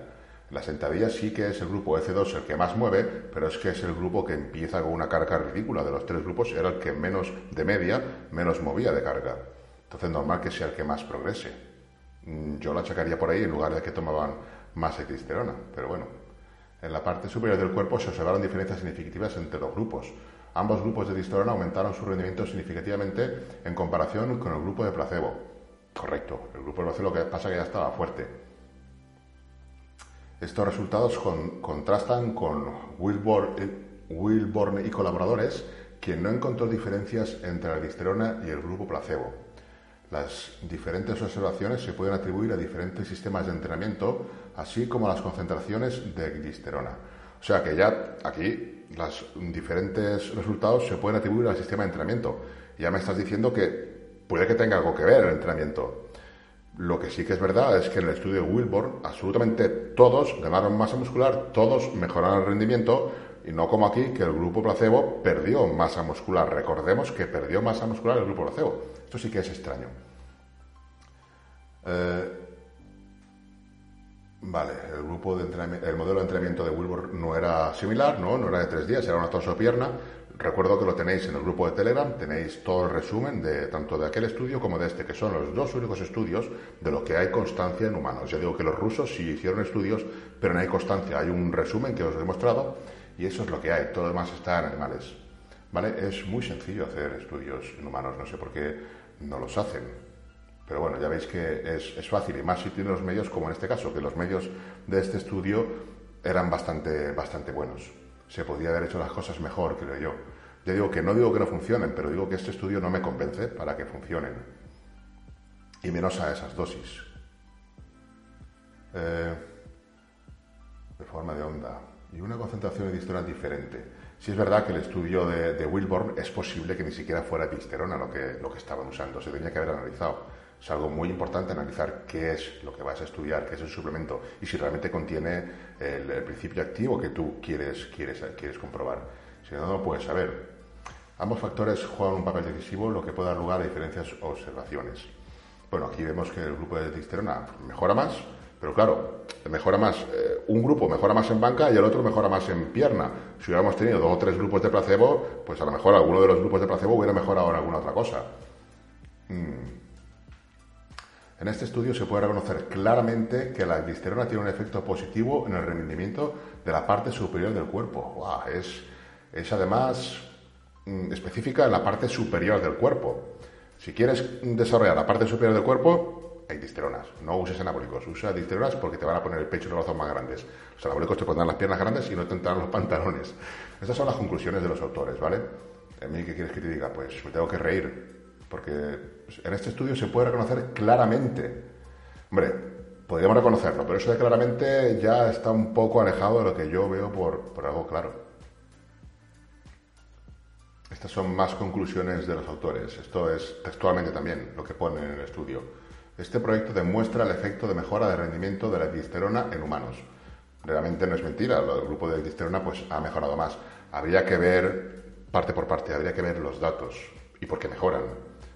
La sentadilla sí que es el grupo EC2 el que más mueve, pero es que es el grupo que empieza con una carga ridícula. De los tres grupos era el que menos de media, menos movía de carga. Entonces normal que sea el que más progrese. Mm, yo lo achacaría por ahí en lugar de que tomaban más testosterona, pero bueno. En la parte superior del cuerpo se observaron diferencias significativas entre los grupos. Ambos grupos de testosterona aumentaron su rendimiento significativamente en comparación con el grupo de placebo. Correcto, el grupo de placebo lo que pasa es que ya estaba fuerte. Estos resultados contrastan con Wilborn, y colaboradores, quien no encontró diferencias entre la testosterona y el grupo placebo. Las diferentes observaciones se pueden atribuir a diferentes sistemas de entrenamiento, así como a las concentraciones de glisterona. O sea que ya aquí los diferentes resultados se pueden atribuir al sistema de entrenamiento. Ya me estás diciendo que puede que tenga algo que ver el entrenamiento. Lo que sí que es verdad es que en el estudio de Wilborn absolutamente todos ganaron masa muscular, todos mejoraron el rendimiento y no como aquí que el grupo placebo perdió masa muscular. Recordemos que perdió masa muscular el grupo placebo. Esto sí que es extraño. Eh, vale, el grupo de el modelo de entrenamiento de Wilbur no era similar, ¿no? No era de tres días, era una torso-pierna. Recuerdo que lo tenéis en el grupo de Telegram, tenéis todo el resumen de tanto de aquel estudio como de este, que son los dos únicos estudios de lo que hay constancia en humanos. Ya digo que los rusos sí hicieron estudios, pero no hay constancia. Hay un resumen que os he demostrado y eso es lo que hay. Todo lo demás está en animales. ¿Vale? Es muy sencillo hacer estudios en humanos, no sé por qué no los hacen. Pero bueno, ya veis que es, fácil, y más si tiene los medios, como en este caso, que los medios de este estudio eran bastante, bastante buenos. Se podía haber hecho las cosas mejor, creo yo. Ya digo que no digo que no funcionen, pero digo que este estudio no me convence para que funcionen. Y menos a esas dosis. Eh, de forma de onda. Y una concentración de disterona diferente. Si es verdad que el estudio de, de, Wilborn es posible que ni siquiera fuera disterona lo que, lo que estaban usando. Se tenía que haber analizado. Es algo muy importante analizar qué es lo que vas a estudiar, qué es el suplemento y si realmente contiene el, principio activo que tú quieres, quieres, quieres comprobar. Si no, no puedes saber. Ambos factores juegan un papel decisivo, lo que puede dar lugar a diferentes observaciones. Bueno, aquí vemos que el grupo de testosterona mejora más, pero claro, mejora más, eh, un grupo mejora más en banca y el otro mejora más en pierna. Si hubiéramos tenido dos o tres grupos de placebo, pues a lo mejor alguno de los grupos de placebo hubiera mejorado en alguna otra cosa. Mm. En este estudio se puede reconocer claramente que la glisterona tiene un efecto positivo en el rendimiento de la parte superior del cuerpo. es, es además mm, específica en la parte superior del cuerpo. Si quieres desarrollar la parte superior del cuerpo, hay disteronas. No uses anabólicos. Usa disteronas porque te van a poner el pecho y los brazos más grandes. Los anabólicos te pondrán las piernas grandes y no te entrarán los pantalones. Estas son las conclusiones de los autores, ¿vale? ¿A mí qué quieres que te diga? Pues me tengo que reír porque en este estudio se puede reconocer claramente. Hombre, podríamos reconocerlo, pero eso de claramente ya está un poco alejado de lo que yo veo por, algo claro. Estas son más conclusiones de los autores. Esto es textualmente también lo que ponen en el estudio. Este proyecto demuestra el efecto de mejora de rendimiento de la disterona en humanos. Realmente no es mentira, el grupo de disterona pues, ha mejorado más. Habría que ver parte por parte, habría que ver los datos y por qué mejoran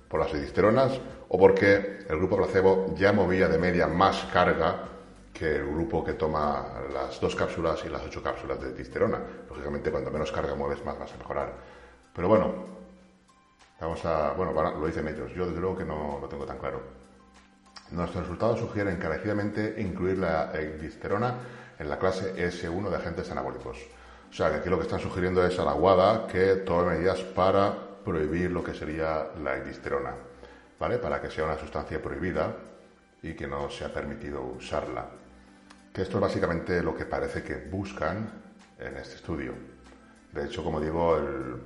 por las edisteronas o porque el grupo placebo ya movía de media más carga que el grupo que toma las dos cápsulas y las ocho cápsulas de disterona. Lógicamente, cuando menos carga mueves, más vas a mejorar. Pero bueno, vamos a. Bueno, lo dicen ellos. Yo, desde luego, que no lo tengo tan claro. Nuestros resultados sugieren encarecidamente incluir la disterona en la clase S1 de agentes anabólicos. O sea, que aquí lo que están sugiriendo es a la WADA que tome medidas para prohibir lo que sería la edisterona, ¿vale? Para que sea una sustancia prohibida y que no sea permitido usarla. Que esto es básicamente lo que parece que buscan en este estudio. De hecho, como digo, el,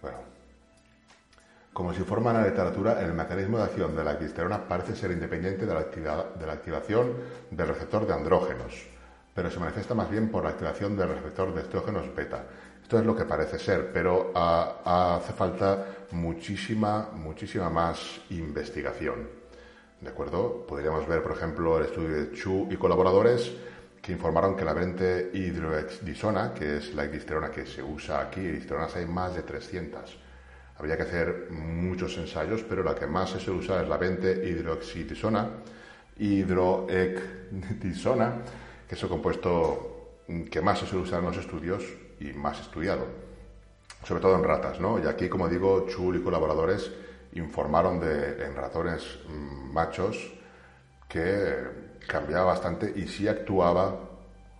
bueno, como se informa en la literatura, el mecanismo de acción de la edisterona parece ser independiente de la, de la activación del receptor de andrógenos, pero se manifiesta más bien por la activación del receptor de estrógenos beta, esto es lo que parece ser, pero hace falta muchísima, muchísima más investigación. ¿De acuerdo? Podríamos ver, por ejemplo, el estudio de Chu y colaboradores que informaron que la variante hidroexdisona, que es la ecdisterona que se usa aquí, ecdisteronas hay más de 300. Habría que hacer muchos ensayos, pero la que más se usar es la variante hidroxidisona, hidroecdisona, que es el compuesto que más se usar en los estudios y más estudiado, sobre todo en ratas, ¿no? Y aquí, como digo, Chul y colaboradores informaron de, en ratones mm, machos que cambiaba bastante y sí actuaba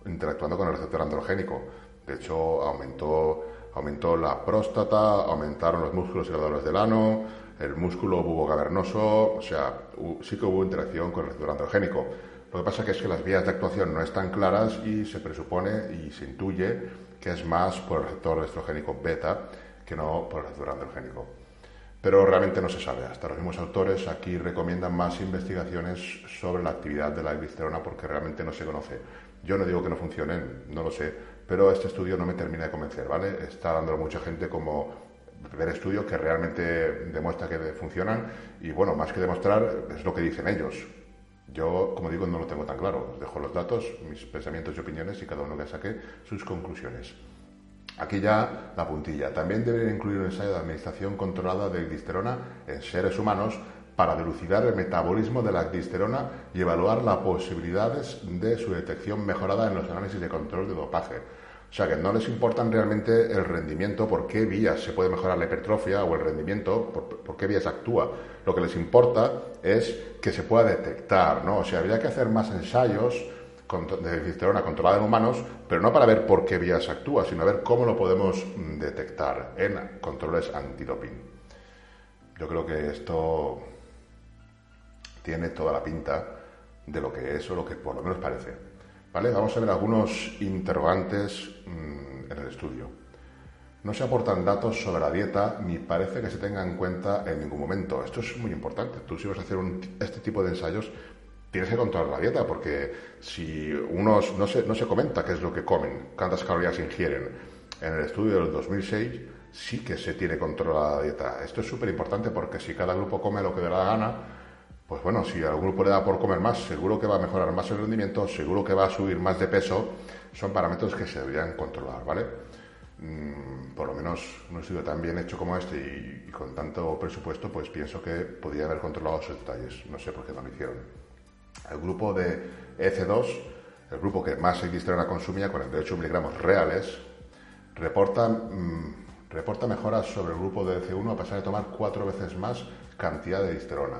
interactuando con el receptor androgénico. De hecho, aumentó, aumentó la próstata, aumentaron los músculos elevadores del ano, el músculo bubocavernoso, o sea, sí que hubo interacción con el receptor androgénico. Lo que pasa es que las vías de actuación no están claras y se presupone y se intuye que es más por el receptor estrogénico beta que no por el receptor androgénico pero realmente no se sabe. Hasta los mismos autores aquí recomiendan más investigaciones sobre la actividad de la glicerona porque realmente no se conoce. Yo no digo que no funcionen, no lo sé, pero este estudio no me termina de convencer, ¿vale? Está dando mucha gente como primer estudio que realmente demuestra que funcionan y bueno, más que demostrar es lo que dicen ellos. Yo, como digo, no lo tengo tan claro. Dejo los datos, mis pensamientos y opiniones y cada uno que saque sus conclusiones. Aquí ya la puntilla. También debe incluir un ensayo de administración controlada de glisterona en seres humanos para dilucidar el metabolismo de la glisterona y evaluar las posibilidades de su detección mejorada en los análisis de control de dopaje. O sea que no les importa realmente el rendimiento, por qué vías se puede mejorar la hipertrofia o el rendimiento, por, qué vías actúa. Lo que les importa es que se pueda detectar, ¿no? O sea, habría que hacer más ensayos de cisterona controlada en humanos, pero no para ver por qué vías actúa, sino ver cómo lo podemos mm, detectar en controles antidoping. Yo creo que esto tiene toda la pinta de lo que es o lo que por lo menos parece. Vamos a ver algunos interrogantes mm, en el estudio. No se aportan datos sobre la dieta ni parece que se tenga en cuenta en ningún momento. Esto es muy importante. Tú si vas a hacer este tipo de ensayos tienes que controlar la dieta, porque si unos no se, no se comenta qué es lo que comen, cuántas calorías ingieren. En el estudio del 2006 sí que se tiene controlada la dieta. Esto es súper importante porque si cada grupo come lo que le da la gana, pues bueno, si algún grupo le da por comer más, seguro que va a mejorar más el rendimiento, seguro que va a subir más de peso. Son parámetros que se deberían controlar, ¿vale? Mm, por lo menos un estudio tan bien hecho como este y, con tanto presupuesto, pues pienso que podría haber controlado esos detalles. No sé por qué no lo hicieron. El grupo de EC2, el grupo que más glisterona consumía, 48 miligramos reales, reporta, mm, reporta mejoras sobre el grupo de EC1 a pesar de tomar cuatro veces más cantidad de glisterona.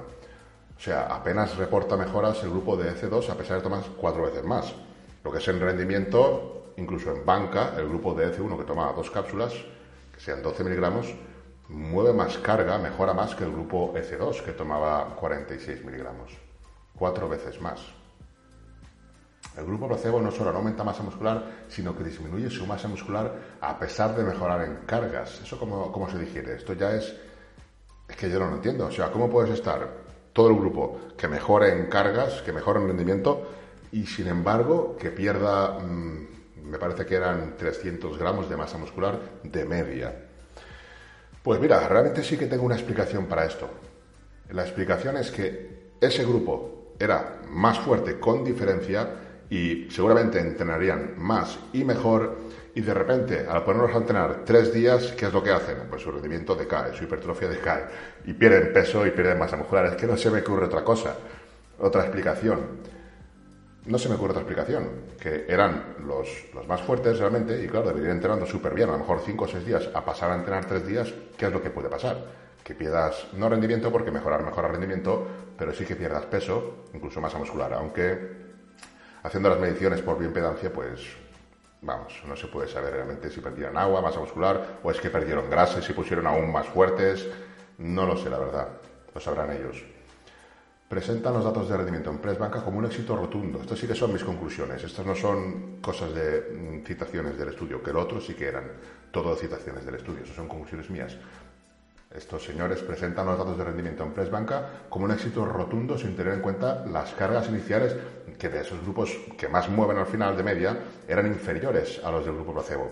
O sea, apenas reporta mejoras el grupo de EC2 a pesar de tomar cuatro veces más. Lo que es en rendimiento, incluso en banca, el grupo de EC1 que toma dos cápsulas, que sean 12 miligramos, mueve más carga, mejora más que el grupo EC2 que tomaba 46 miligramos cuatro veces más. El grupo placebo no solo no aumenta masa muscular, sino que disminuye su masa muscular a pesar de mejorar en cargas. ¿Eso cómo, cómo se digiere? Esto ya es... Es que yo no lo entiendo. O sea, ¿cómo puedes estar todo el grupo que mejore en cargas, que mejore en rendimiento y sin embargo que pierda, mm, me parece que eran 300 gramos de masa muscular de media? Pues mira, realmente sí que tengo una explicación para esto. La explicación es que ese grupo era más fuerte con diferencia y seguramente entrenarían más y mejor y de repente al ponerlos a entrenar tres días, ¿qué es lo que hacen? Pues su rendimiento decae, su hipertrofia decae y pierden peso y pierden masa muscular. Es que no se me ocurre otra cosa, otra explicación. No se me ocurre otra explicación, que eran los, los más fuertes realmente y claro, deberían entrenando súper bien, a lo mejor cinco o seis días, a pasar a entrenar tres días, ¿qué es lo que puede pasar? que pierdas, no rendimiento, porque mejorar mejora rendimiento, pero sí que pierdas peso, incluso masa muscular, aunque haciendo las mediciones por bioimpedancia, pues vamos, no se puede saber realmente si perdieron agua, masa muscular, o es que perdieron grasa y se pusieron aún más fuertes, no lo sé, la verdad, lo sabrán ellos. Presentan los datos de rendimiento en Press Banca como un éxito rotundo. Estas sí que son mis conclusiones. Estas no son cosas de mm, citaciones del estudio, que el otro sí que eran todo citaciones del estudio. Esas son conclusiones mías. Estos señores presentan los datos de rendimiento en Press Banca como un éxito rotundo sin tener en cuenta las cargas iniciales que de esos grupos que más mueven al final de media eran inferiores a los del grupo placebo.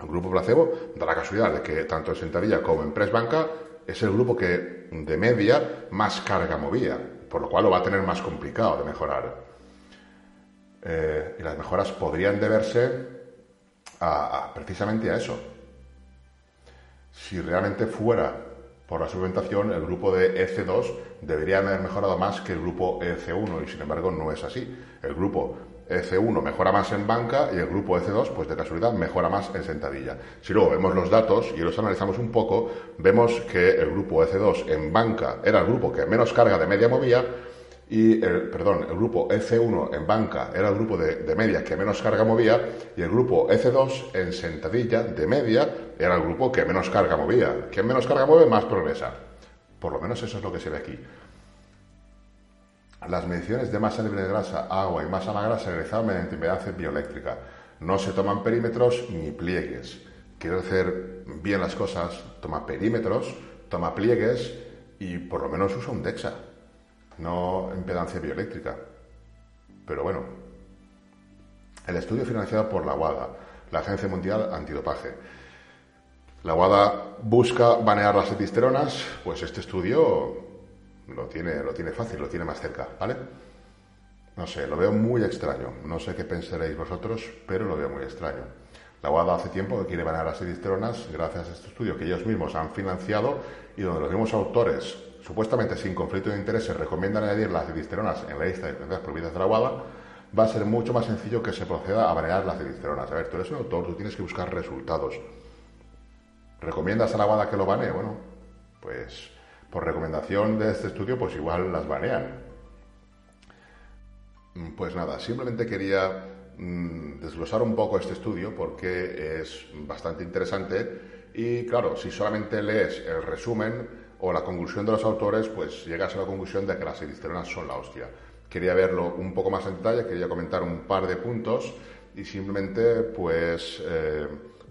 El grupo placebo da la casualidad de que tanto en sentadilla como en press banca es el grupo que de media más carga movía. por lo cual lo va a tener más complicado de mejorar. Eh, y las mejoras podrían deberse a, precisamente a eso. Si realmente fuera por la suplementación, el grupo de EC2 debería haber mejorado más que el grupo EC1 y sin embargo no es así. El grupo EC1 mejora más en banca y el grupo EC2, pues de casualidad, mejora más en sentadilla. Si luego vemos los datos y los analizamos un poco, vemos que el grupo EC2 en banca era el grupo que menos carga de media movía y el, perdón, el grupo EC1 en banca era el grupo de, media que menos carga movía y el grupo EC2 en sentadilla de media era el grupo que menos carga movía. Quien menos carga mueve, más progresa. Por lo menos eso es lo que se ve aquí. Las mediciones de masa libre de grasa, agua y masa magra se realizaban mediante impedancia bioeléctrica. No se toman perímetros ni pliegues. Quiero hacer bien las cosas, toma perímetros, toma pliegues y por lo menos usa un DEXA, no impedancia bioeléctrica. Pero bueno, el estudio financiado por la WADA, la Agencia Mundial Antidopaje. La WADA busca banear las etisteronas, pues este estudio lo tiene, lo tiene fácil, lo tiene más cerca, ¿vale? No sé, lo veo muy extraño. No sé qué pensaréis vosotros, pero lo veo muy extraño. La UADA hace tiempo que quiere banear las edisteronas gracias a este estudio que ellos mismos han financiado y donde los mismos autores, supuestamente sin conflicto de intereses, recomiendan añadir las edisteronas en la lista de enfermedades prohibidas de la UADA, va a ser mucho más sencillo que se proceda a banear las edisteronas. A ver, tú eres un autor, tú tienes que buscar resultados. ¿Recomiendas a la UADA que lo banee? Bueno, pues por recomendación de este estudio, pues igual las banean. Mm, pues nada, simplemente quería mm, desglosar un poco este estudio porque es bastante interesante y claro, si solamente lees el resumen o la conclusión de los autores, pues llegas a la conclusión de que las edisteronas son la hostia. Quería verlo un poco más en detalle, quería comentar un par de puntos y simplemente pues... Eh,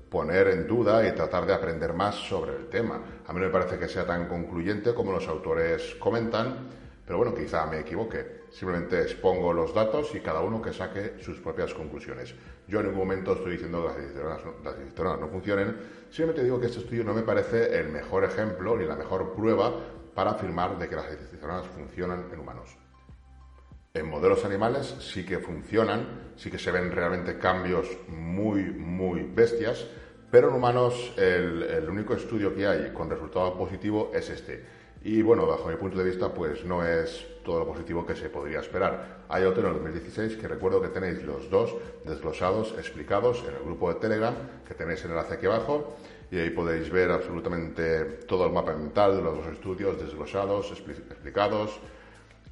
poner en duda y tratar de aprender más sobre el tema. A mí no me parece que sea tan concluyente como los autores comentan, pero bueno, quizá me equivoque. Simplemente expongo los datos y cada uno que saque sus propias conclusiones. Yo en ningún momento estoy diciendo que las editoriales no funcionen, simplemente digo que este estudio no me parece el mejor ejemplo ni la mejor prueba para afirmar de que las editoriales funcionan en humanos. En modelos animales sí que funcionan, sí que se ven realmente cambios muy, muy bestias, pero en humanos el, único estudio que hay con resultado positivo es este. Y bueno, bajo mi punto de vista, pues no es todo lo positivo que se podría esperar. Hay otro en el 2016 que recuerdo que tenéis los dos desglosados, explicados en el grupo de Telegram, que tenéis en el enlace aquí abajo, y ahí podéis ver absolutamente todo el mapa mental de los dos estudios desglosados, explicados,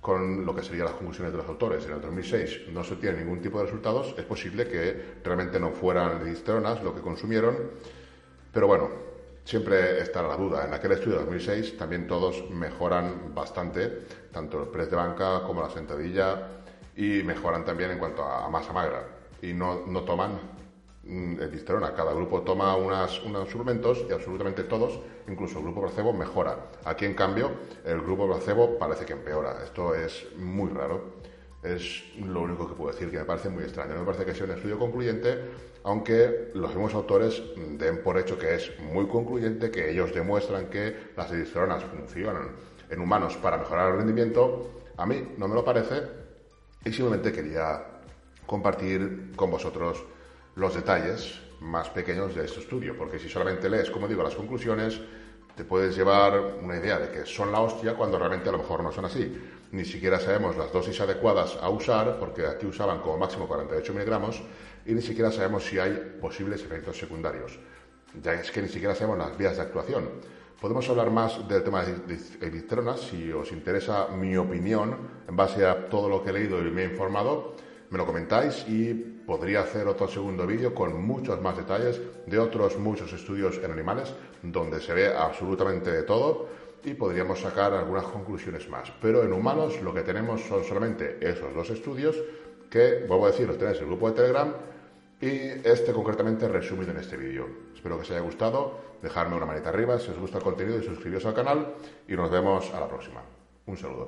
con lo que serían las conclusiones de los autores. En el 2006 no se tiene ningún tipo de resultados, es posible que realmente no fueran listronas lo que consumieron, pero bueno, siempre está la duda. En aquel estudio de 2006 también todos mejoran bastante, tanto el press de banca como la sentadilla, y mejoran también en cuanto a masa magra, y no, no toman disterona. Cada grupo toma unas, unos suplementos y absolutamente todos, incluso el grupo placebo, mejora. Aquí, en cambio, el grupo placebo parece que empeora. Esto es muy raro. Es lo único que puedo decir, que me parece muy extraño. No me parece que sea un estudio concluyente, aunque los mismos autores den por hecho que es muy concluyente, que ellos demuestran que las edisteronas funcionan en humanos para mejorar el rendimiento. A mí no me lo parece y simplemente quería compartir con vosotros los detalles más pequeños de este estudio, porque si solamente lees, como digo, las conclusiones, te puedes llevar una idea de que son la hostia cuando realmente a lo mejor no son así. Ni siquiera sabemos las dosis adecuadas a usar, porque aquí usaban como máximo 48 miligramos, y ni siquiera sabemos si hay posibles efectos secundarios. Ya es que ni siquiera sabemos las vías de actuación. Podemos hablar más del tema de editronas si os interesa mi opinión en base a todo lo que he leído y me he informado me lo comentáis y podría hacer otro segundo vídeo con muchos más detalles de otros muchos estudios en animales donde se ve absolutamente de todo y podríamos sacar algunas conclusiones más. Pero en humanos lo que tenemos son solamente esos dos estudios que, vuelvo a decir, los tenéis en el grupo de Telegram y este concretamente resumido en este vídeo. Espero que os haya gustado, dejadme una manita arriba si os gusta el contenido y suscribiros al canal y nos vemos a la próxima. Un saludo.